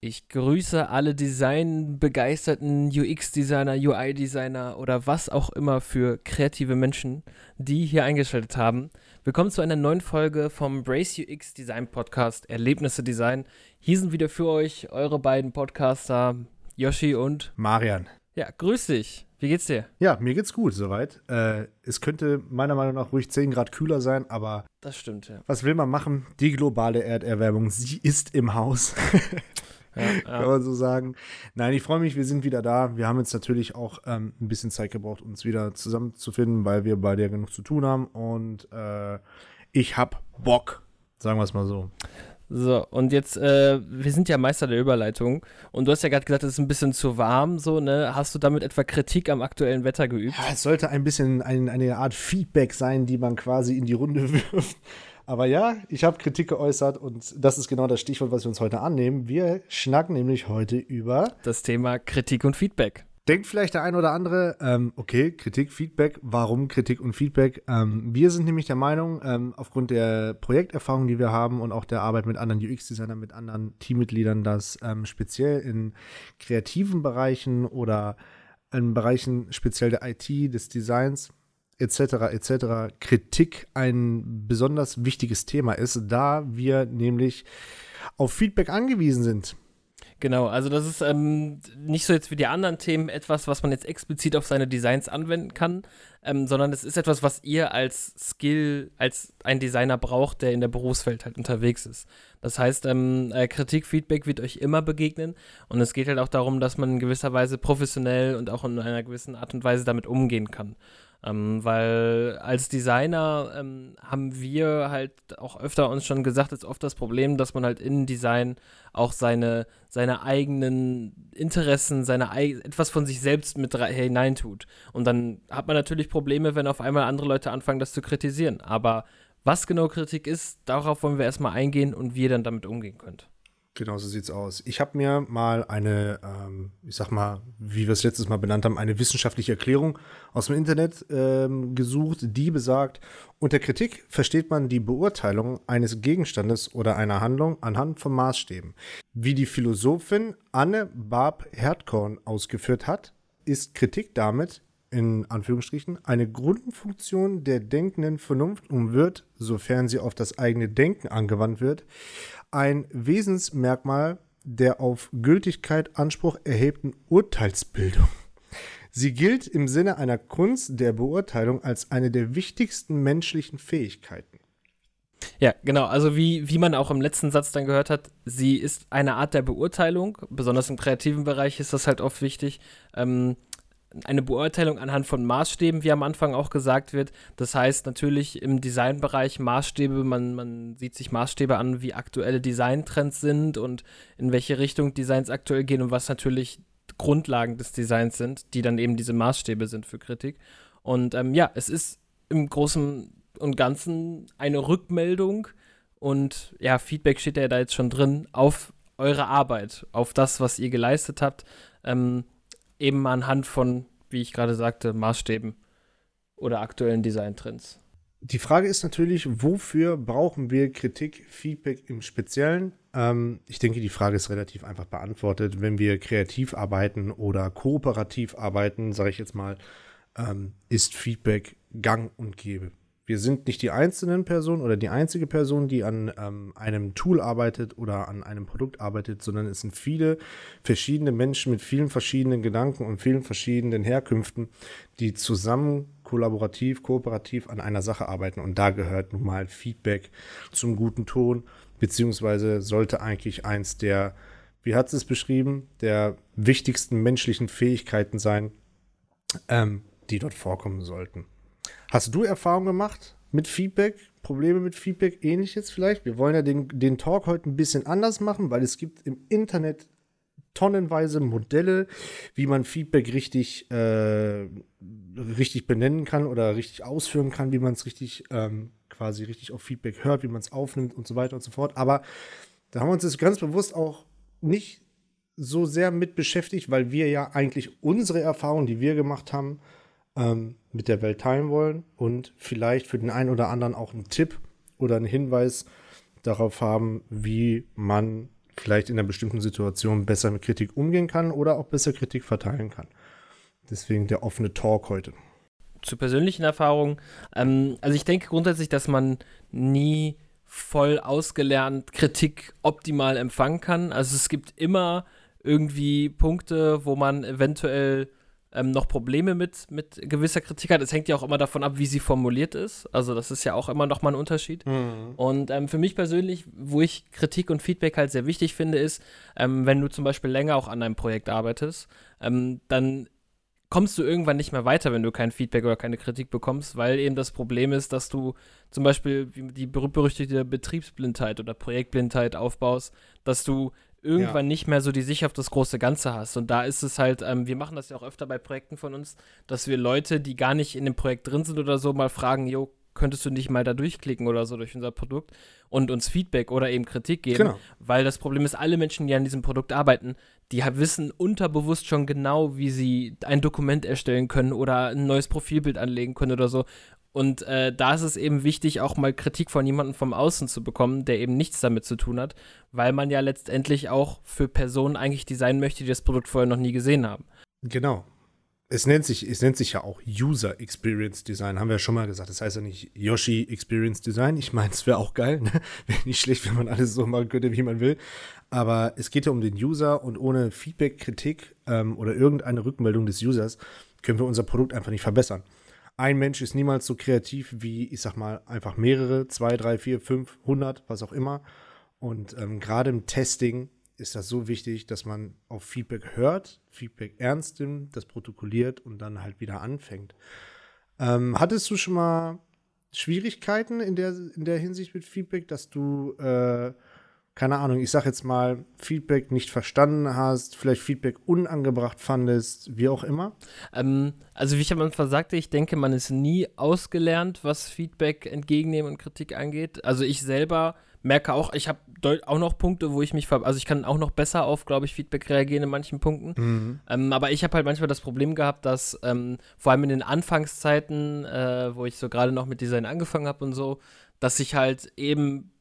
Ich grüße alle designbegeisterten UX-Designer, UI-Designer oder was auch immer für kreative Menschen, die hier eingeschaltet haben. Willkommen zu einer neuen Folge vom Brace UX Design Podcast Erlebnisse Design. Hier sind wieder für euch eure beiden Podcaster Yoshi und Marian. Ja, grüß dich. Wie geht's dir? Ja, mir geht's gut soweit. Äh, es könnte meiner Meinung nach ruhig 10 Grad kühler sein, aber. Das stimmt, ja. Was will man machen? Die globale Erderwärmung, sie ist im Haus. Ja. Kann man so sagen. Nein, ich freue mich, wir sind wieder da. Wir haben jetzt natürlich auch ähm, ein bisschen Zeit gebraucht, uns wieder zusammenzufinden, weil wir beide ja genug zu tun haben. Und äh, ich hab Bock, sagen wir es mal so. So, und jetzt, äh, wir sind ja Meister der Überleitung. Und du hast ja gerade gesagt, es ist ein bisschen zu warm, so, ne? Hast du damit etwa Kritik am aktuellen Wetter geübt? Ja, es sollte ein bisschen ein, eine Art Feedback sein, die man quasi in die Runde wirft. Aber ja, ich habe Kritik geäußert und das ist genau das Stichwort, was wir uns heute annehmen. Wir schnacken nämlich heute über das Thema Kritik und Feedback. Denkt vielleicht der ein oder andere, ähm, okay, Kritik, Feedback, warum Kritik und Feedback? Ähm, wir sind nämlich der Meinung, ähm, aufgrund der Projekterfahrung, die wir haben und auch der Arbeit mit anderen UX-Designern, mit anderen Teammitgliedern, dass ähm, speziell in kreativen Bereichen oder in Bereichen speziell der IT, des Designs, etc. etc. Kritik ein besonders wichtiges Thema ist, da wir nämlich auf Feedback angewiesen sind. Genau, also das ist ähm, nicht so jetzt wie die anderen Themen etwas, was man jetzt explizit auf seine Designs anwenden kann, ähm, sondern es ist etwas, was ihr als Skill, als ein Designer braucht, der in der Berufswelt halt unterwegs ist. Das heißt, ähm, äh, Kritik, Feedback wird euch immer begegnen und es geht halt auch darum, dass man in gewisser Weise professionell und auch in einer gewissen Art und Weise damit umgehen kann. Ähm, weil als Designer ähm, haben wir halt auch öfter uns schon gesagt, ist oft das Problem, dass man halt in Design auch seine, seine eigenen Interessen, seine etwas von sich selbst mit hineintut. Und dann hat man natürlich Probleme, wenn auf einmal andere Leute anfangen, das zu kritisieren. Aber was genau Kritik ist, darauf wollen wir erstmal eingehen und wie ihr dann damit umgehen könnt. Genau so sieht's aus. Ich habe mir mal eine, ähm, ich sag mal, wie wir es letztes Mal benannt haben, eine wissenschaftliche Erklärung aus dem Internet ähm, gesucht, die besagt, unter Kritik versteht man die Beurteilung eines Gegenstandes oder einer Handlung anhand von Maßstäben. Wie die Philosophin Anne Barb Herdkorn ausgeführt hat, ist Kritik damit in Anführungsstrichen eine Grundfunktion der denkenden Vernunft und wird, sofern sie auf das eigene Denken angewandt wird, ein Wesensmerkmal der auf Gültigkeit Anspruch erhebten Urteilsbildung. Sie gilt im Sinne einer Kunst der Beurteilung als eine der wichtigsten menschlichen Fähigkeiten. Ja, genau. Also wie, wie man auch im letzten Satz dann gehört hat, sie ist eine Art der Beurteilung. Besonders im kreativen Bereich ist das halt oft wichtig. Ähm, eine Beurteilung anhand von Maßstäben, wie am Anfang auch gesagt wird. Das heißt natürlich im Designbereich Maßstäbe, man, man sieht sich Maßstäbe an, wie aktuelle Designtrends sind und in welche Richtung Designs aktuell gehen und was natürlich Grundlagen des Designs sind, die dann eben diese Maßstäbe sind für Kritik. Und ähm, ja, es ist im Großen und Ganzen eine Rückmeldung und ja, Feedback steht ja da jetzt schon drin auf eure Arbeit, auf das, was ihr geleistet habt. Ähm, eben anhand von, wie ich gerade sagte, Maßstäben oder aktuellen Designtrends. Die Frage ist natürlich, wofür brauchen wir Kritik, Feedback im Speziellen? Ähm, ich denke, die Frage ist relativ einfach beantwortet. Wenn wir kreativ arbeiten oder kooperativ arbeiten, sage ich jetzt mal, ähm, ist Feedback gang und gäbe. Wir sind nicht die einzelnen Personen oder die einzige Person, die an ähm, einem Tool arbeitet oder an einem Produkt arbeitet, sondern es sind viele verschiedene Menschen mit vielen verschiedenen Gedanken und vielen verschiedenen Herkünften, die zusammen kollaborativ, kooperativ an einer Sache arbeiten. Und da gehört nun mal Feedback zum guten Ton, beziehungsweise sollte eigentlich eins der, wie hat es beschrieben, der wichtigsten menschlichen Fähigkeiten sein, ähm, die dort vorkommen sollten. Hast du Erfahrungen gemacht mit Feedback? Probleme mit Feedback, ähnliches vielleicht? Wir wollen ja den, den Talk heute ein bisschen anders machen, weil es gibt im Internet tonnenweise Modelle, wie man Feedback richtig, äh, richtig benennen kann oder richtig ausführen kann, wie man es richtig ähm, quasi richtig auf Feedback hört, wie man es aufnimmt und so weiter und so fort. Aber da haben wir uns jetzt ganz bewusst auch nicht so sehr mit beschäftigt, weil wir ja eigentlich unsere Erfahrungen, die wir gemacht haben, ähm, mit der Welt teilen wollen und vielleicht für den einen oder anderen auch einen Tipp oder einen Hinweis darauf haben, wie man vielleicht in einer bestimmten Situation besser mit Kritik umgehen kann oder auch besser Kritik verteilen kann. Deswegen der offene Talk heute. Zu persönlichen Erfahrungen. Ähm, also ich denke grundsätzlich, dass man nie voll ausgelernt Kritik optimal empfangen kann. Also es gibt immer irgendwie Punkte, wo man eventuell ähm, noch Probleme mit, mit gewisser Kritik hat. Es hängt ja auch immer davon ab, wie sie formuliert ist. Also das ist ja auch immer noch mal ein Unterschied. Mhm. Und ähm, für mich persönlich, wo ich Kritik und Feedback halt sehr wichtig finde, ist, ähm, wenn du zum Beispiel länger auch an einem Projekt arbeitest, ähm, dann kommst du irgendwann nicht mehr weiter, wenn du kein Feedback oder keine Kritik bekommst, weil eben das Problem ist, dass du zum Beispiel die berühmt-berüchtigte Betriebsblindheit oder Projektblindheit aufbaust, dass du irgendwann ja. nicht mehr so die Sicht auf das große Ganze hast. Und da ist es halt, ähm, wir machen das ja auch öfter bei Projekten von uns, dass wir Leute, die gar nicht in dem Projekt drin sind oder so, mal fragen, jo, könntest du nicht mal da durchklicken oder so durch unser Produkt und uns Feedback oder eben Kritik geben. Genau. Weil das Problem ist, alle Menschen, die an diesem Produkt arbeiten, die wissen unterbewusst schon genau, wie sie ein Dokument erstellen können oder ein neues Profilbild anlegen können oder so. Und äh, da ist es eben wichtig, auch mal Kritik von jemandem vom Außen zu bekommen, der eben nichts damit zu tun hat, weil man ja letztendlich auch für Personen eigentlich designen möchte, die das Produkt vorher noch nie gesehen haben. Genau. Es nennt sich, es nennt sich ja auch User Experience Design, haben wir ja schon mal gesagt. Das heißt ja nicht Yoshi Experience Design. Ich meine, es wäre auch geil, ne? Wäre nicht schlecht, wenn man alles so machen könnte, wie man will. Aber es geht ja um den User und ohne Feedback, Kritik ähm, oder irgendeine Rückmeldung des Users können wir unser Produkt einfach nicht verbessern ein Mensch ist niemals so kreativ wie, ich sag mal, einfach mehrere, zwei, drei, vier, fünf, hundert, was auch immer. Und ähm, gerade im Testing ist das so wichtig, dass man auf Feedback hört, Feedback ernst nimmt, das protokolliert und dann halt wieder anfängt. Ähm, hattest du schon mal Schwierigkeiten in der, in der Hinsicht mit Feedback, dass du äh, keine Ahnung, ich sag jetzt mal, Feedback nicht verstanden hast, vielleicht Feedback unangebracht fandest, wie auch immer? Ähm, also wie ich am Anfang sagte, ich denke, man ist nie ausgelernt, was Feedback entgegennehmen und Kritik angeht. Also ich selber merke auch, ich habe auch noch Punkte, wo ich mich, also ich kann auch noch besser auf, glaube ich, Feedback reagieren in manchen Punkten. Mhm. Ähm, aber ich habe halt manchmal das Problem gehabt, dass ähm, vor allem in den Anfangszeiten, äh, wo ich so gerade noch mit Design angefangen habe und so, dass ich halt eben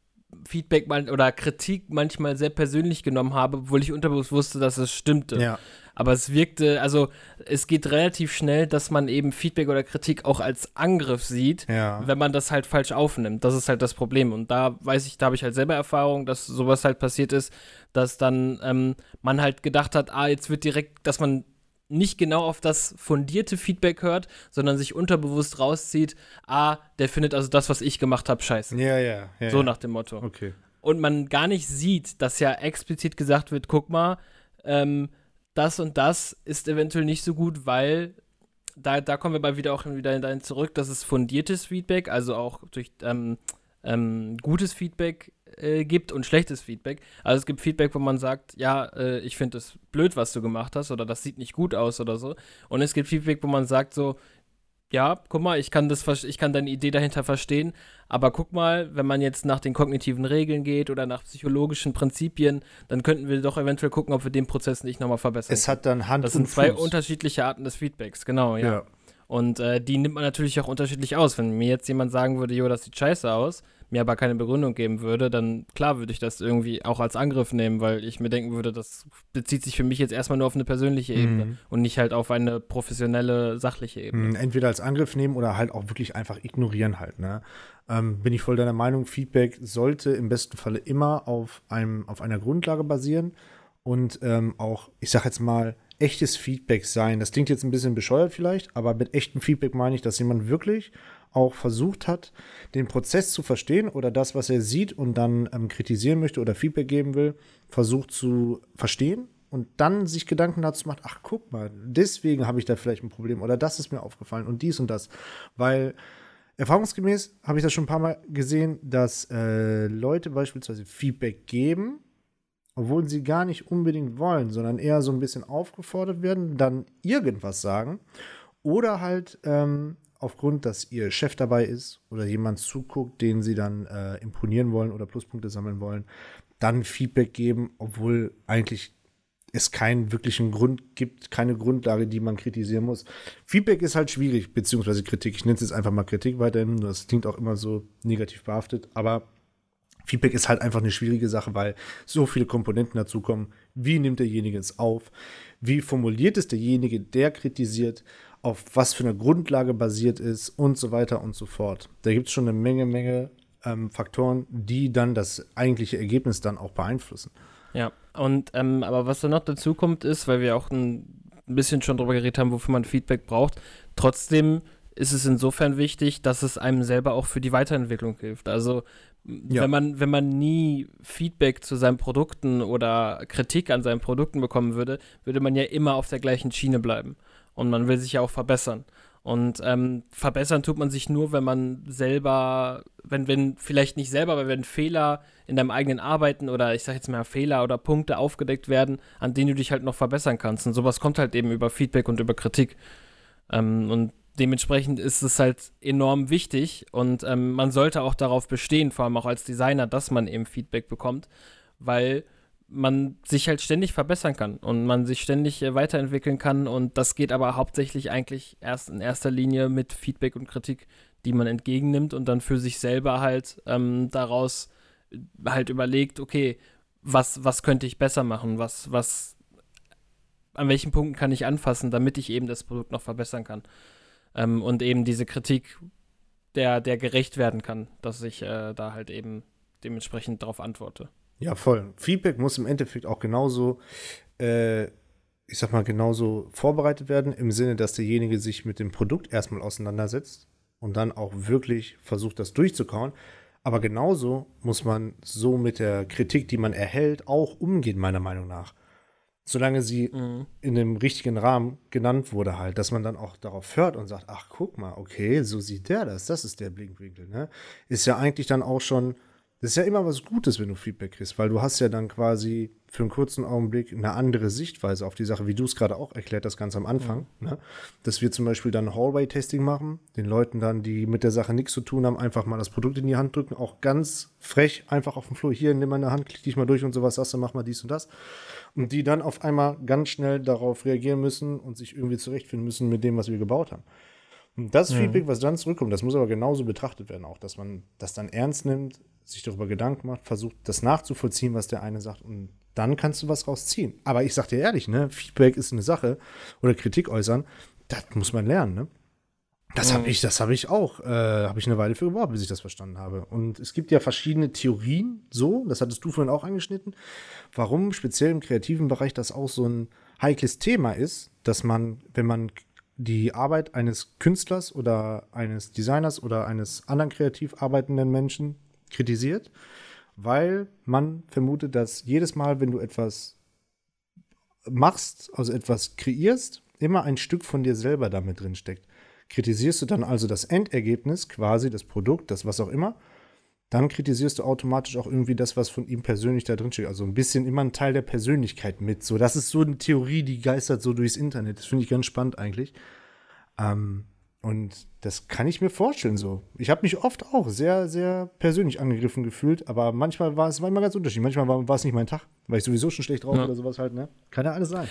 Feedback mal oder Kritik manchmal sehr persönlich genommen habe, obwohl ich unterbewusst wusste, dass es stimmte. Ja. Aber es wirkte, also es geht relativ schnell, dass man eben Feedback oder Kritik auch als Angriff sieht, ja. wenn man das halt falsch aufnimmt. Das ist halt das Problem. Und da weiß ich, da habe ich halt selber Erfahrung, dass sowas halt passiert ist, dass dann ähm, man halt gedacht hat, ah, jetzt wird direkt, dass man nicht genau auf das fundierte Feedback hört, sondern sich unterbewusst rauszieht, ah, der findet also das, was ich gemacht habe, scheiße. Ja, ja. ja so ja. nach dem Motto. Okay. Und man gar nicht sieht, dass ja explizit gesagt wird, guck mal, ähm, das und das ist eventuell nicht so gut, weil da, da kommen wir mal wieder auch wieder dahin zurück, dass es fundiertes Feedback, also auch durch ähm, ähm, gutes Feedback äh, gibt und schlechtes Feedback. Also es gibt Feedback, wo man sagt, ja, äh, ich finde es blöd, was du gemacht hast oder das sieht nicht gut aus oder so. Und es gibt Feedback, wo man sagt so, ja, guck mal, ich kann das, ich kann deine Idee dahinter verstehen, aber guck mal, wenn man jetzt nach den kognitiven Regeln geht oder nach psychologischen Prinzipien, dann könnten wir doch eventuell gucken, ob wir den Prozess nicht nochmal verbessern. Es hat dann Hand Das sind zwei Fuß. unterschiedliche Arten des Feedbacks, genau, ja. ja. Und äh, die nimmt man natürlich auch unterschiedlich aus. Wenn mir jetzt jemand sagen würde, jo, das sieht scheiße aus, mir aber keine Begründung geben würde, dann klar würde ich das irgendwie auch als Angriff nehmen, weil ich mir denken würde, das bezieht sich für mich jetzt erstmal nur auf eine persönliche mhm. Ebene und nicht halt auf eine professionelle, sachliche Ebene. Mhm, entweder als Angriff nehmen oder halt auch wirklich einfach ignorieren halt, ne? Ähm, bin ich voll deiner Meinung, Feedback sollte im besten Falle immer auf einem, auf einer Grundlage basieren und ähm, auch, ich sag jetzt mal, echtes Feedback sein. Das klingt jetzt ein bisschen bescheuert vielleicht, aber mit echtem Feedback meine ich, dass jemand wirklich auch versucht hat, den Prozess zu verstehen oder das, was er sieht und dann ähm, kritisieren möchte oder Feedback geben will, versucht zu verstehen und dann sich Gedanken dazu macht, ach guck mal, deswegen habe ich da vielleicht ein Problem oder das ist mir aufgefallen und dies und das. Weil erfahrungsgemäß habe ich das schon ein paar Mal gesehen, dass äh, Leute beispielsweise Feedback geben, obwohl sie gar nicht unbedingt wollen, sondern eher so ein bisschen aufgefordert werden, dann irgendwas sagen oder halt ähm, aufgrund, dass ihr Chef dabei ist oder jemand zuguckt, den sie dann äh, imponieren wollen oder Pluspunkte sammeln wollen, dann Feedback geben, obwohl eigentlich es keinen wirklichen Grund gibt, keine Grundlage, die man kritisieren muss. Feedback ist halt schwierig, beziehungsweise Kritik. Ich nenne es jetzt einfach mal Kritik weiterhin. Das klingt auch immer so negativ behaftet, aber Feedback ist halt einfach eine schwierige Sache, weil so viele Komponenten dazukommen. Wie nimmt derjenige es auf? Wie formuliert es derjenige, der kritisiert? Auf was für eine Grundlage basiert ist und so weiter und so fort. Da gibt es schon eine Menge, Menge ähm, Faktoren, die dann das eigentliche Ergebnis dann auch beeinflussen. Ja, und ähm, aber was dann noch dazu kommt, ist, weil wir auch ein bisschen schon drüber geredet haben, wofür man Feedback braucht, trotzdem ist es insofern wichtig, dass es einem selber auch für die Weiterentwicklung hilft. Also ja. wenn man, wenn man nie Feedback zu seinen Produkten oder Kritik an seinen Produkten bekommen würde, würde man ja immer auf der gleichen Schiene bleiben. Und man will sich ja auch verbessern. Und ähm, verbessern tut man sich nur, wenn man selber, wenn, wenn, vielleicht nicht selber, aber wenn Fehler in deinem eigenen Arbeiten oder ich sag jetzt mal Fehler oder Punkte aufgedeckt werden, an denen du dich halt noch verbessern kannst. Und sowas kommt halt eben über Feedback und über Kritik. Ähm, und dementsprechend ist es halt enorm wichtig und ähm, man sollte auch darauf bestehen, vor allem auch als Designer, dass man eben Feedback bekommt, weil man sich halt ständig verbessern kann und man sich ständig äh, weiterentwickeln kann und das geht aber hauptsächlich eigentlich erst in erster Linie mit Feedback und Kritik, die man entgegennimmt und dann für sich selber halt ähm, daraus äh, halt überlegt, okay, was, was könnte ich besser machen, was, was, an welchen Punkten kann ich anfassen, damit ich eben das Produkt noch verbessern kann ähm, und eben diese Kritik der, der gerecht werden kann, dass ich äh, da halt eben dementsprechend darauf antworte. Ja, voll. Feedback muss im Endeffekt auch genauso, äh, ich sag mal, genauso vorbereitet werden, im Sinne, dass derjenige sich mit dem Produkt erstmal auseinandersetzt und dann auch wirklich versucht, das durchzukauen. Aber genauso muss man so mit der Kritik, die man erhält, auch umgehen, meiner Meinung nach solange sie mhm. in dem richtigen Rahmen genannt wurde halt, dass man dann auch darauf hört und sagt, ach guck mal, okay, so sieht der das, das ist der Blinkwinkel, ne? Ist ja eigentlich dann auch schon, das ist ja immer was Gutes, wenn du Feedback kriegst, weil du hast ja dann quasi für einen kurzen Augenblick eine andere Sichtweise auf die Sache, wie du es gerade auch erklärt hast, ganz am Anfang. Mhm. Ne? Dass wir zum Beispiel dann Hallway-Testing machen, den Leuten dann, die mit der Sache nichts zu tun haben, einfach mal das Produkt in die Hand drücken, auch ganz frech einfach auf dem Flur, hier, nimm mal eine Hand, klick dich mal durch und sowas, sagst du, mach mal dies und das. Und die dann auf einmal ganz schnell darauf reagieren müssen und sich irgendwie zurechtfinden müssen mit dem, was wir gebaut haben. Und das mhm. Feedback, was dann zurückkommt, das muss aber genauso betrachtet werden, auch, dass man das dann ernst nimmt, sich darüber Gedanken macht, versucht, das nachzuvollziehen, was der eine sagt und dann kannst du was rausziehen. Aber ich sag dir ehrlich, ne, Feedback ist eine Sache oder Kritik äußern, das muss man lernen, ne? Das habe ich, das habe ich auch, äh, habe ich eine Weile für gebraucht, bis ich das verstanden habe. Und es gibt ja verschiedene Theorien, so, das hattest du vorhin auch angeschnitten, warum speziell im kreativen Bereich das auch so ein heikles Thema ist, dass man, wenn man die Arbeit eines Künstlers oder eines Designers oder eines anderen kreativ arbeitenden Menschen kritisiert, weil man vermutet, dass jedes Mal, wenn du etwas machst, also etwas kreierst, immer ein Stück von dir selber damit drin steckt. Kritisierst du dann also das Endergebnis, quasi das Produkt, das was auch immer, dann kritisierst du automatisch auch irgendwie das, was von ihm persönlich da drin steht. Also ein bisschen immer ein Teil der Persönlichkeit mit. So, das ist so eine Theorie, die geistert so durchs Internet. Das finde ich ganz spannend eigentlich. Ähm, und das kann ich mir vorstellen so. Ich habe mich oft auch sehr, sehr persönlich angegriffen gefühlt, aber manchmal war es war immer ganz unterschiedlich. Manchmal war, war es nicht mein Tag, weil ich sowieso schon schlecht drauf ja. oder sowas halt, ne? Kann ja alles sein.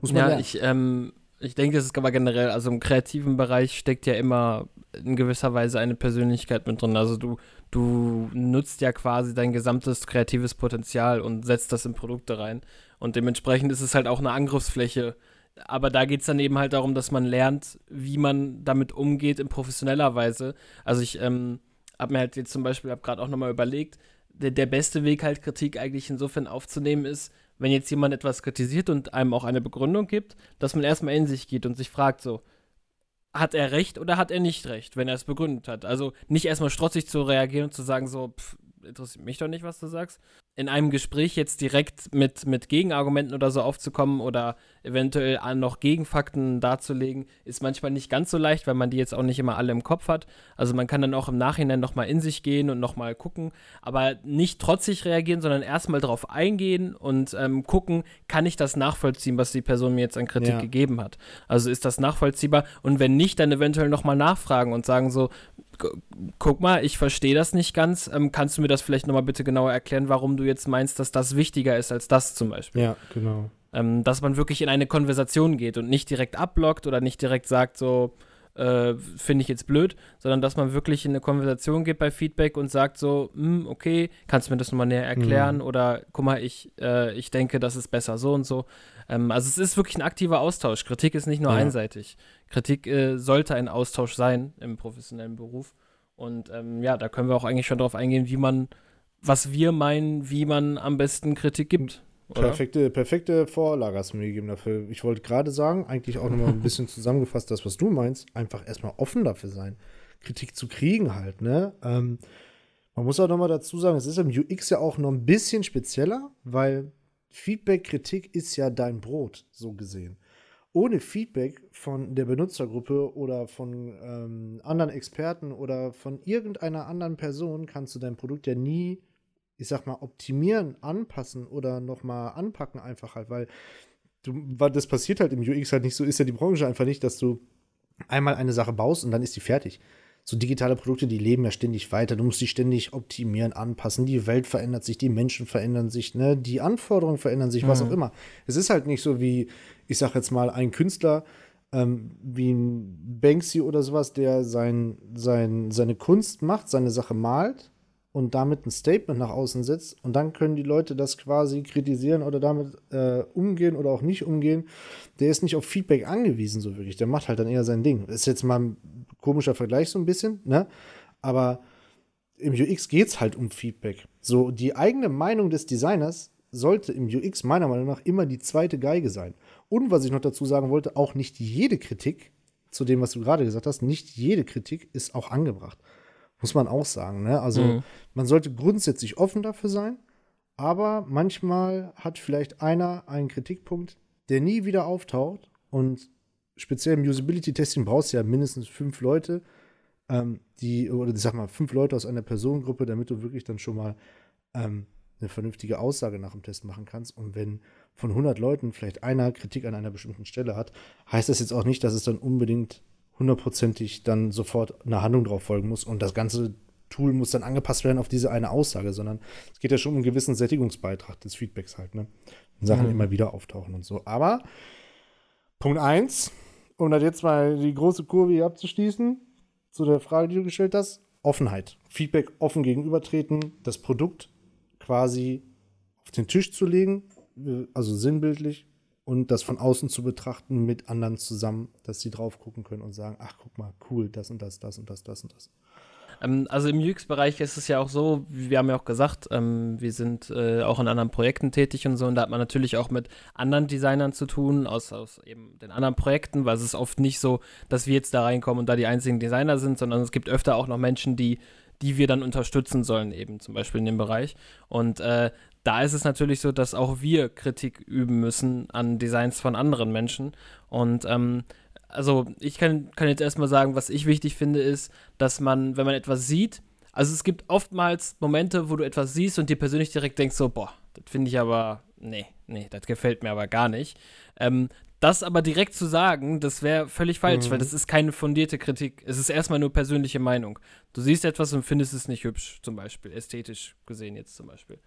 Muss man ja, lernen. ich, ähm, ich denke, das ist aber generell, also im kreativen Bereich steckt ja immer in gewisser Weise eine Persönlichkeit mit drin. Also du, du nutzt ja quasi dein gesamtes kreatives Potenzial und setzt das in Produkte rein. Und dementsprechend ist es halt auch eine Angriffsfläche aber da geht es dann eben halt darum, dass man lernt, wie man damit umgeht in professioneller Weise. Also ich ähm, habe mir halt jetzt zum Beispiel, habe gerade auch nochmal überlegt, der, der beste Weg halt Kritik eigentlich insofern aufzunehmen ist, wenn jetzt jemand etwas kritisiert und einem auch eine Begründung gibt, dass man erstmal in sich geht und sich fragt so, hat er recht oder hat er nicht recht, wenn er es begründet hat? Also nicht erstmal strotzig zu reagieren und zu sagen so, pff, interessiert mich doch nicht, was du sagst. In einem Gespräch jetzt direkt mit, mit Gegenargumenten oder so aufzukommen oder eventuell noch Gegenfakten darzulegen, ist manchmal nicht ganz so leicht, weil man die jetzt auch nicht immer alle im Kopf hat. Also man kann dann auch im Nachhinein nochmal in sich gehen und nochmal gucken, aber nicht trotzig reagieren, sondern erstmal darauf eingehen und ähm, gucken, kann ich das nachvollziehen, was die Person mir jetzt an Kritik ja. gegeben hat. Also ist das nachvollziehbar und wenn nicht, dann eventuell nochmal nachfragen und sagen so, guck mal, ich verstehe das nicht ganz. Ähm, kannst du mir das vielleicht nochmal bitte genauer erklären, warum du jetzt meinst, dass das wichtiger ist als das zum Beispiel? Ja, genau. Ähm, dass man wirklich in eine Konversation geht und nicht direkt abblockt oder nicht direkt sagt so, äh, finde ich jetzt blöd, sondern dass man wirklich in eine Konversation geht bei Feedback und sagt so, hm, okay, kannst du mir das nochmal näher erklären mhm. oder guck mal, ich, äh, ich denke, das ist besser so und so. Ähm, also es ist wirklich ein aktiver Austausch. Kritik ist nicht nur ja. einseitig. Kritik äh, sollte ein Austausch sein im professionellen Beruf. Und ähm, ja, da können wir auch eigentlich schon darauf eingehen, wie man, was wir meinen, wie man am besten Kritik gibt. Oder? Perfekte, perfekte Vorlage hast du mir gegeben dafür. Ich wollte gerade sagen, eigentlich auch nochmal ein bisschen zusammengefasst, das, was du meinst, einfach erstmal offen dafür sein, Kritik zu kriegen halt, ne? Ähm, man muss auch nochmal dazu sagen, es ist im UX ja auch noch ein bisschen spezieller, weil Feedback, Kritik ist ja dein Brot, so gesehen. Ohne Feedback von der Benutzergruppe oder von ähm, anderen Experten oder von irgendeiner anderen Person kannst du dein Produkt ja nie ich sag mal, optimieren, anpassen oder nochmal anpacken, einfach halt, weil du, weil das passiert halt im UX halt nicht so, ist ja die Branche einfach nicht, dass du einmal eine Sache baust und dann ist die fertig. So digitale Produkte, die leben ja ständig weiter. Du musst die ständig optimieren, anpassen. Die Welt verändert sich, die Menschen verändern sich, ne? die Anforderungen verändern sich, mhm. was auch immer. Es ist halt nicht so wie, ich sag jetzt mal, ein Künstler, ähm, wie ein Banksy oder sowas, der sein, sein, seine Kunst macht, seine Sache malt und damit ein Statement nach außen setzt und dann können die Leute das quasi kritisieren oder damit äh, umgehen oder auch nicht umgehen. Der ist nicht auf Feedback angewiesen, so wirklich. Der macht halt dann eher sein Ding. ist jetzt mal ein komischer Vergleich so ein bisschen, ne? Aber im UX geht es halt um Feedback. So, die eigene Meinung des Designers sollte im UX meiner Meinung nach immer die zweite Geige sein. Und was ich noch dazu sagen wollte, auch nicht jede Kritik, zu dem, was du gerade gesagt hast, nicht jede Kritik ist auch angebracht. Muss man auch sagen. Ne? Also mhm. man sollte grundsätzlich offen dafür sein, aber manchmal hat vielleicht einer einen Kritikpunkt, der nie wieder auftaucht. Und speziell im Usability-Testing brauchst du ja mindestens fünf Leute, ähm, die, oder ich sag mal, fünf Leute aus einer Personengruppe, damit du wirklich dann schon mal ähm, eine vernünftige Aussage nach dem Test machen kannst. Und wenn von 100 Leuten vielleicht einer Kritik an einer bestimmten Stelle hat, heißt das jetzt auch nicht, dass es dann unbedingt hundertprozentig dann sofort eine Handlung drauf folgen muss und das ganze Tool muss dann angepasst werden auf diese eine Aussage, sondern es geht ja schon um einen gewissen Sättigungsbeitrag des Feedbacks halt, ne? Wenn Sachen mhm. immer wieder auftauchen und so. Aber Punkt 1, um das jetzt mal die große Kurve hier abzuschließen, zu der Frage, die du gestellt hast, Offenheit. Feedback offen gegenübertreten, das Produkt quasi auf den Tisch zu legen, also sinnbildlich, und das von außen zu betrachten mit anderen zusammen, dass sie drauf gucken können und sagen, ach guck mal, cool, das und das, das und das, das und das. Ähm, also im UX-Bereich ist es ja auch so, wir haben ja auch gesagt, ähm, wir sind äh, auch in anderen Projekten tätig und so, und da hat man natürlich auch mit anderen Designern zu tun, aus, aus eben den anderen Projekten, weil es ist oft nicht so, dass wir jetzt da reinkommen und da die einzigen Designer sind, sondern es gibt öfter auch noch Menschen, die die wir dann unterstützen sollen, eben zum Beispiel in dem Bereich. Und äh, da ist es natürlich so, dass auch wir Kritik üben müssen an Designs von anderen Menschen. Und ähm, also ich kann, kann jetzt erstmal sagen, was ich wichtig finde, ist, dass man, wenn man etwas sieht, also es gibt oftmals Momente, wo du etwas siehst und dir persönlich direkt denkst, so, boah, das finde ich aber, nee, nee, das gefällt mir aber gar nicht. Ähm, das aber direkt zu sagen, das wäre völlig falsch, mhm. weil das ist keine fundierte Kritik. Es ist erstmal nur persönliche Meinung. Du siehst etwas und findest es nicht hübsch, zum Beispiel, ästhetisch gesehen jetzt zum Beispiel.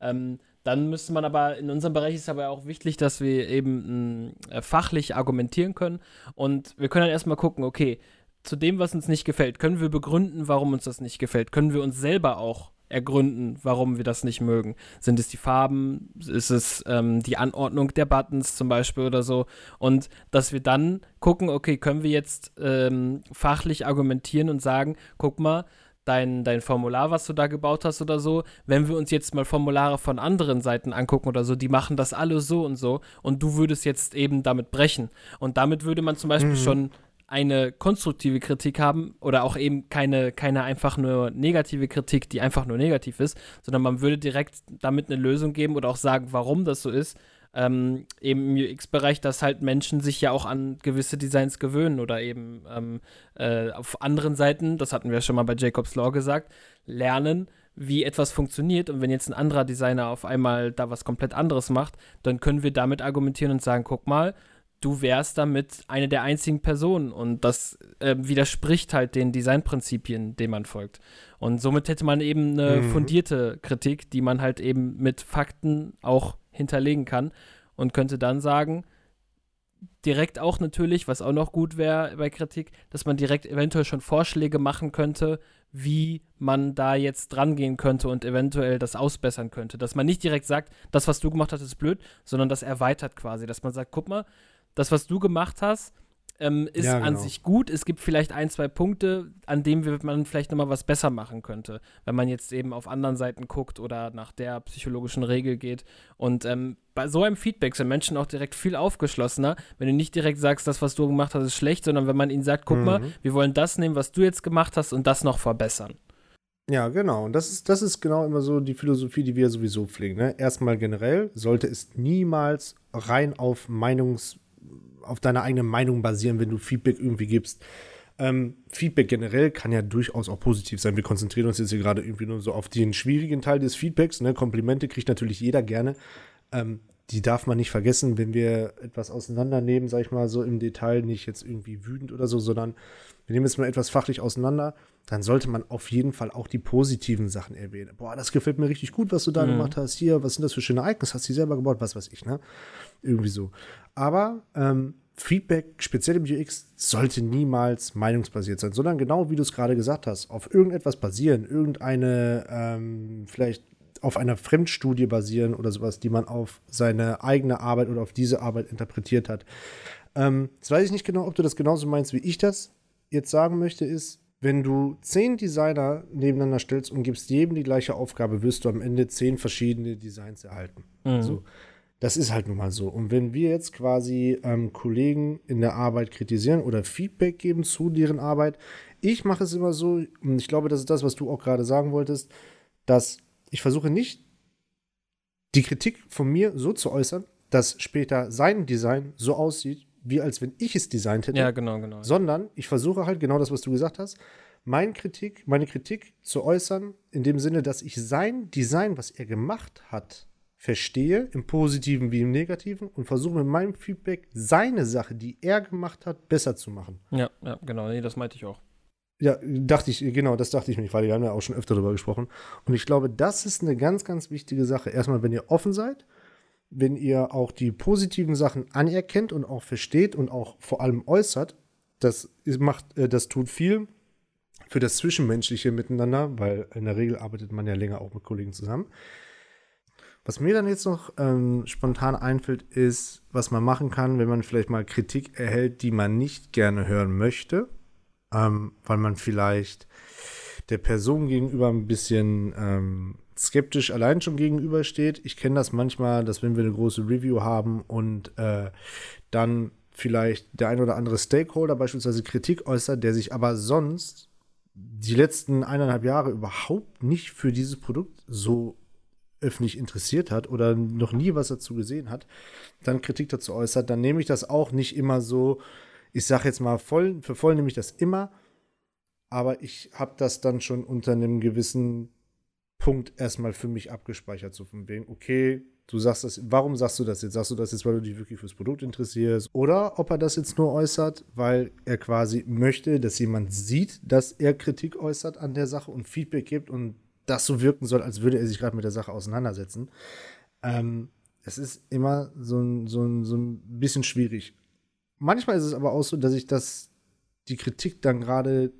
Ähm, dann müsste man aber, in unserem Bereich ist aber auch wichtig, dass wir eben äh, fachlich argumentieren können. Und wir können dann erstmal gucken, okay, zu dem, was uns nicht gefällt, können wir begründen, warum uns das nicht gefällt? Können wir uns selber auch ergründen, warum wir das nicht mögen? Sind es die Farben? Ist es ähm, die Anordnung der Buttons zum Beispiel oder so? Und dass wir dann gucken, okay, können wir jetzt ähm, fachlich argumentieren und sagen, guck mal, dein, dein Formular, was du da gebaut hast oder so, wenn wir uns jetzt mal Formulare von anderen Seiten angucken oder so, die machen das alle so und so und du würdest jetzt eben damit brechen. Und damit würde man zum Beispiel mhm. schon eine konstruktive Kritik haben oder auch eben keine, keine einfach nur negative Kritik, die einfach nur negativ ist, sondern man würde direkt damit eine Lösung geben oder auch sagen, warum das so ist ähm, eben im UX-Bereich, dass halt Menschen sich ja auch an gewisse Designs gewöhnen oder eben ähm, äh, auf anderen Seiten, das hatten wir schon mal bei Jacobs Law gesagt, lernen, wie etwas funktioniert. Und wenn jetzt ein anderer Designer auf einmal da was komplett anderes macht, dann können wir damit argumentieren und sagen, guck mal, du wärst damit eine der einzigen Personen und das äh, widerspricht halt den Designprinzipien, denen man folgt. Und somit hätte man eben eine mhm. fundierte Kritik, die man halt eben mit Fakten auch hinterlegen kann und könnte dann sagen, direkt auch natürlich, was auch noch gut wäre bei Kritik, dass man direkt eventuell schon Vorschläge machen könnte, wie man da jetzt dran gehen könnte und eventuell das ausbessern könnte. Dass man nicht direkt sagt, das, was du gemacht hast, ist blöd, sondern das erweitert quasi. Dass man sagt, guck mal, das, was du gemacht hast, ähm, ist ja, genau. an sich gut. Es gibt vielleicht ein, zwei Punkte, an denen man vielleicht nochmal was besser machen könnte, wenn man jetzt eben auf anderen Seiten guckt oder nach der psychologischen Regel geht. Und ähm, bei so einem Feedback sind Menschen auch direkt viel aufgeschlossener, wenn du nicht direkt sagst, das, was du gemacht hast, ist schlecht, sondern wenn man ihnen sagt, guck mhm. mal, wir wollen das nehmen, was du jetzt gemacht hast und das noch verbessern. Ja, genau. Und das ist, das ist genau immer so die Philosophie, die wir sowieso pflegen. Ne? Erstmal generell sollte es niemals rein auf Meinungs- auf deiner eigenen Meinung basieren, wenn du Feedback irgendwie gibst. Ähm, Feedback generell kann ja durchaus auch positiv sein. Wir konzentrieren uns jetzt hier gerade irgendwie nur so auf den schwierigen Teil des Feedbacks. Ne? Komplimente kriegt natürlich jeder gerne. Ähm, die darf man nicht vergessen, wenn wir etwas auseinandernehmen, sag ich mal so im Detail, nicht jetzt irgendwie wütend oder so, sondern wir nehmen jetzt mal etwas fachlich auseinander, dann sollte man auf jeden Fall auch die positiven Sachen erwähnen. Boah, das gefällt mir richtig gut, was du da mhm. gemacht hast. Hier, was sind das für schöne Ereignisse? Hast du die selber gebaut? Was weiß ich, ne? Irgendwie so. Aber ähm, Feedback, speziell im UX, sollte niemals meinungsbasiert sein, sondern genau wie du es gerade gesagt hast, auf irgendetwas basieren, irgendeine, ähm, vielleicht auf einer Fremdstudie basieren oder sowas, die man auf seine eigene Arbeit oder auf diese Arbeit interpretiert hat. Ähm, jetzt weiß ich nicht genau, ob du das genauso meinst, wie ich das jetzt sagen möchte, ist, wenn du zehn Designer nebeneinander stellst und gibst jedem die gleiche Aufgabe, wirst du am Ende zehn verschiedene Designs erhalten. Mhm. So. Das ist halt nun mal so. Und wenn wir jetzt quasi ähm, Kollegen in der Arbeit kritisieren oder Feedback geben zu deren Arbeit, ich mache es immer so, und ich glaube, das ist das, was du auch gerade sagen wolltest, dass ich versuche nicht, die Kritik von mir so zu äußern, dass später sein Design so aussieht, wie als wenn ich es designt hätte. Ja, genau, genau. Sondern ich versuche halt genau das, was du gesagt hast, meine Kritik, meine Kritik zu äußern, in dem Sinne, dass ich sein Design, was er gemacht hat, verstehe, im Positiven wie im Negativen, und versuche mit meinem Feedback seine Sache, die er gemacht hat, besser zu machen. Ja, ja, genau, nee, das meinte ich auch. Ja, dachte ich, genau, das dachte ich mir, weil wir haben ja auch schon öfter darüber gesprochen. Und ich glaube, das ist eine ganz, ganz wichtige Sache. Erstmal, wenn ihr offen seid, wenn ihr auch die positiven Sachen anerkennt und auch versteht und auch vor allem äußert, das macht, äh, das tut viel für das Zwischenmenschliche miteinander, weil in der Regel arbeitet man ja länger auch mit Kollegen zusammen. Was mir dann jetzt noch ähm, spontan einfällt, ist, was man machen kann, wenn man vielleicht mal Kritik erhält, die man nicht gerne hören möchte, ähm, weil man vielleicht der Person gegenüber ein bisschen ähm, skeptisch allein schon gegenübersteht. Ich kenne das manchmal, dass wenn wir eine große Review haben und äh, dann vielleicht der ein oder andere Stakeholder beispielsweise Kritik äußert, der sich aber sonst die letzten eineinhalb Jahre überhaupt nicht für dieses Produkt so öffentlich interessiert hat oder noch nie was dazu gesehen hat, dann Kritik dazu äußert, dann nehme ich das auch nicht immer so, ich sage jetzt mal voll, für voll nehme ich das immer, aber ich habe das dann schon unter einem gewissen Punkt erstmal für mich abgespeichert, so von wegen, okay, du sagst das, warum sagst du das jetzt? Sagst du das jetzt, weil du dich wirklich fürs Produkt interessierst? Oder ob er das jetzt nur äußert, weil er quasi möchte, dass jemand sieht, dass er Kritik äußert an der Sache und Feedback gibt und das so wirken soll, als würde er sich gerade mit der Sache auseinandersetzen. Ähm, es ist immer so ein, so, ein, so ein bisschen schwierig. Manchmal ist es aber auch so, dass ich das, die Kritik dann gerade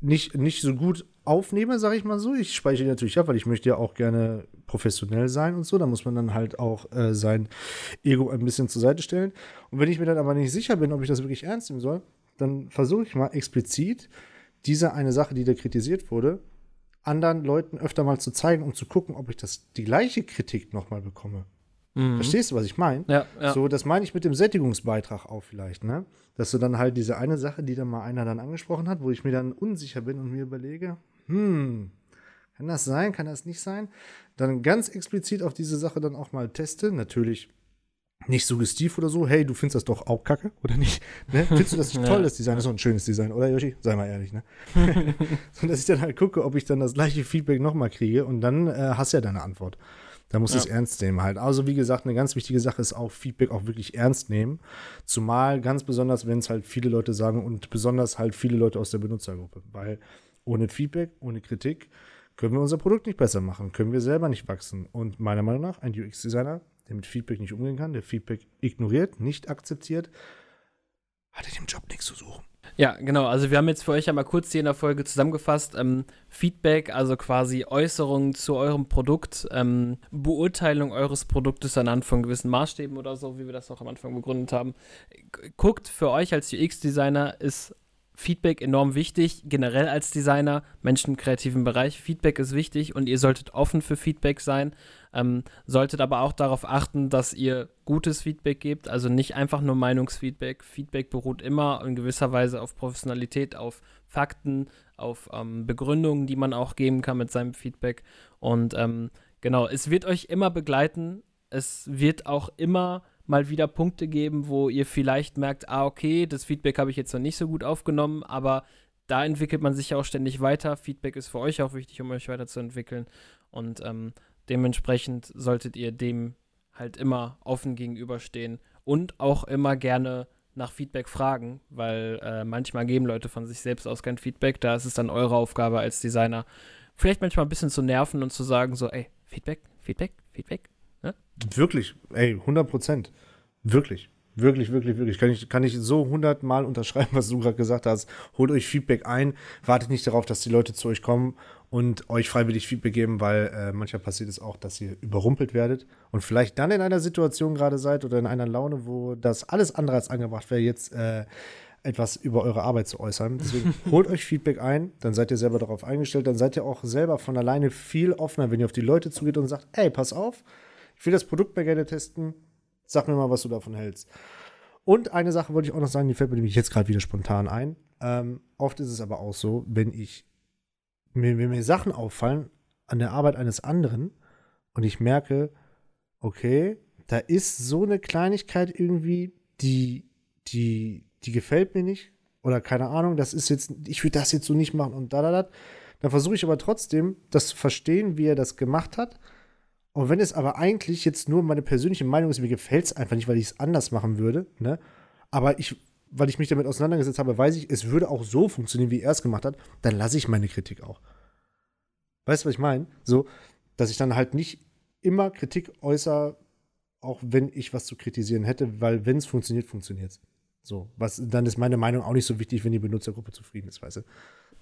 nicht, nicht so gut aufnehme, sage ich mal so. Ich speichere die natürlich ab, weil ich möchte ja auch gerne professionell sein und so. Da muss man dann halt auch äh, sein Ego ein bisschen zur Seite stellen. Und wenn ich mir dann aber nicht sicher bin, ob ich das wirklich ernst nehmen soll, dann versuche ich mal explizit diese eine Sache, die da kritisiert wurde, anderen Leuten öfter mal zu zeigen, um zu gucken, ob ich das die gleiche Kritik nochmal bekomme. Mhm. Verstehst du, was ich meine? Ja, ja. So, das meine ich mit dem Sättigungsbeitrag auch vielleicht, ne? Dass du dann halt diese eine Sache, die dann mal einer dann angesprochen hat, wo ich mir dann unsicher bin und mir überlege, hm, kann das sein, kann das nicht sein? Dann ganz explizit auf diese Sache dann auch mal teste. Natürlich nicht suggestiv oder so, hey, du findest das doch auch kacke, oder nicht? Ne? Findest du das nicht toll, das Design? Das ist doch ein schönes Design, oder Yoshi? Sei mal ehrlich, ne? so, dass ich dann halt gucke, ob ich dann das gleiche Feedback nochmal kriege und dann äh, hast du ja deine Antwort. Da muss ich es ernst nehmen halt. Also, wie gesagt, eine ganz wichtige Sache ist auch Feedback auch wirklich ernst nehmen. Zumal ganz besonders, wenn es halt viele Leute sagen und besonders halt viele Leute aus der Benutzergruppe. Weil ohne Feedback, ohne Kritik können wir unser Produkt nicht besser machen, können wir selber nicht wachsen. Und meiner Meinung nach, ein UX-Designer der mit Feedback nicht umgehen kann, der Feedback ignoriert, nicht akzeptiert, hat in dem Job nichts zu suchen. Ja, genau. Also wir haben jetzt für euch einmal kurz hier in der Folge zusammengefasst. Ähm, Feedback, also quasi Äußerungen zu eurem Produkt, ähm, Beurteilung eures Produktes anhand von gewissen Maßstäben oder so, wie wir das auch am Anfang begründet haben. Guckt, für euch als UX-Designer ist Feedback enorm wichtig, generell als Designer, Menschen im kreativen Bereich. Feedback ist wichtig und ihr solltet offen für Feedback sein. Ähm, solltet aber auch darauf achten, dass ihr gutes Feedback gebt, also nicht einfach nur Meinungsfeedback. Feedback beruht immer in gewisser Weise auf Professionalität, auf Fakten, auf ähm, Begründungen, die man auch geben kann mit seinem Feedback. Und ähm, genau, es wird euch immer begleiten. Es wird auch immer mal wieder Punkte geben, wo ihr vielleicht merkt, ah, okay, das Feedback habe ich jetzt noch nicht so gut aufgenommen, aber da entwickelt man sich ja auch ständig weiter. Feedback ist für euch auch wichtig, um euch weiterzuentwickeln. Und ähm, dementsprechend solltet ihr dem halt immer offen gegenüberstehen und auch immer gerne nach Feedback fragen, weil äh, manchmal geben Leute von sich selbst aus kein Feedback. Da ist es dann eure Aufgabe als Designer, vielleicht manchmal ein bisschen zu nerven und zu sagen, so, ey, Feedback, Feedback, Feedback? Wirklich, ey, 100 Prozent. Wirklich. Wirklich, wirklich, wirklich. Kann ich, kann ich so hundertmal unterschreiben, was du gerade gesagt hast. Holt euch Feedback ein. Wartet nicht darauf, dass die Leute zu euch kommen und euch freiwillig Feedback geben, weil äh, manchmal passiert es auch, dass ihr überrumpelt werdet und vielleicht dann in einer Situation gerade seid oder in einer Laune, wo das alles andere als angebracht wäre, jetzt äh, etwas über eure Arbeit zu äußern. Deswegen holt euch Feedback ein, dann seid ihr selber darauf eingestellt, dann seid ihr auch selber von alleine viel offener, wenn ihr auf die Leute zugeht und sagt, ey, pass auf, ich will das Produkt mal gerne testen. Sag mir mal, was du davon hältst. Und eine Sache wollte ich auch noch sagen, die fällt mir nämlich jetzt gerade wieder spontan ein. Ähm, oft ist es aber auch so, wenn ich mir, wenn mir Sachen auffallen an der Arbeit eines anderen und ich merke, okay, da ist so eine Kleinigkeit irgendwie, die, die, die gefällt mir nicht. Oder keine Ahnung, das ist jetzt, ich würde das jetzt so nicht machen und da, da, da. Dann versuche ich aber trotzdem, das zu verstehen, wie er das gemacht hat und wenn es aber eigentlich jetzt nur meine persönliche Meinung ist, mir gefällt es einfach nicht, weil ich es anders machen würde, ne? Aber ich, weil ich mich damit auseinandergesetzt habe, weiß ich, es würde auch so funktionieren, wie er es gemacht hat, dann lasse ich meine Kritik auch. Weißt du, was ich meine? So, dass ich dann halt nicht immer Kritik äußere, auch wenn ich was zu kritisieren hätte, weil wenn es funktioniert, funktioniert es. So, was, dann ist meine Meinung auch nicht so wichtig, wenn die Benutzergruppe zufrieden ist, weißt du?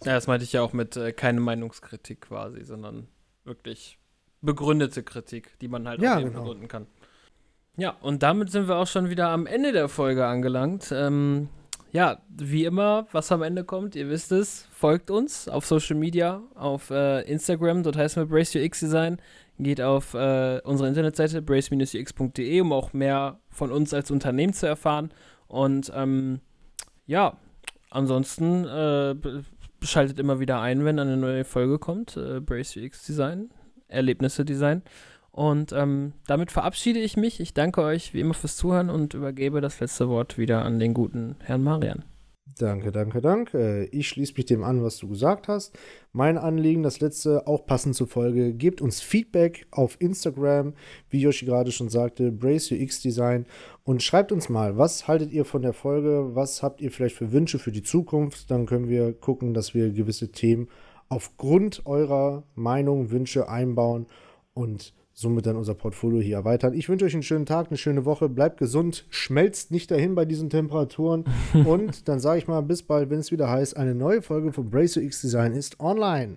Ja, das meinte ich ja auch mit äh, keine Meinungskritik quasi, sondern wirklich begründete Kritik, die man halt ja, auch eben genau. begründen kann. Ja, und damit sind wir auch schon wieder am Ende der Folge angelangt. Ähm, ja, wie immer, was am Ende kommt, ihr wisst es, folgt uns auf Social Media, auf äh, Instagram, dort heißen wir Brace UX Design. Geht auf äh, unsere Internetseite brace-ux.de, um auch mehr von uns als Unternehmen zu erfahren. Und ähm, ja, ansonsten äh, schaltet immer wieder ein, wenn eine neue Folge kommt. Äh, Brace UX Design. Erlebnisse Design. Und ähm, damit verabschiede ich mich. Ich danke euch wie immer fürs Zuhören und übergebe das letzte Wort wieder an den guten Herrn Marian. Danke, danke, danke. Ich schließe mich dem an, was du gesagt hast. Mein Anliegen, das letzte, auch passend zur Folge, gebt uns Feedback auf Instagram, wie Yoshi gerade schon sagte, Brace UX Design und schreibt uns mal, was haltet ihr von der Folge, was habt ihr vielleicht für Wünsche für die Zukunft, dann können wir gucken, dass wir gewisse Themen aufgrund eurer Meinung, Wünsche einbauen und somit dann unser Portfolio hier erweitern. Ich wünsche euch einen schönen Tag, eine schöne Woche, bleibt gesund, schmelzt nicht dahin bei diesen Temperaturen und dann sage ich mal bis bald, wenn es wieder heißt, eine neue Folge von Brace X Design ist online.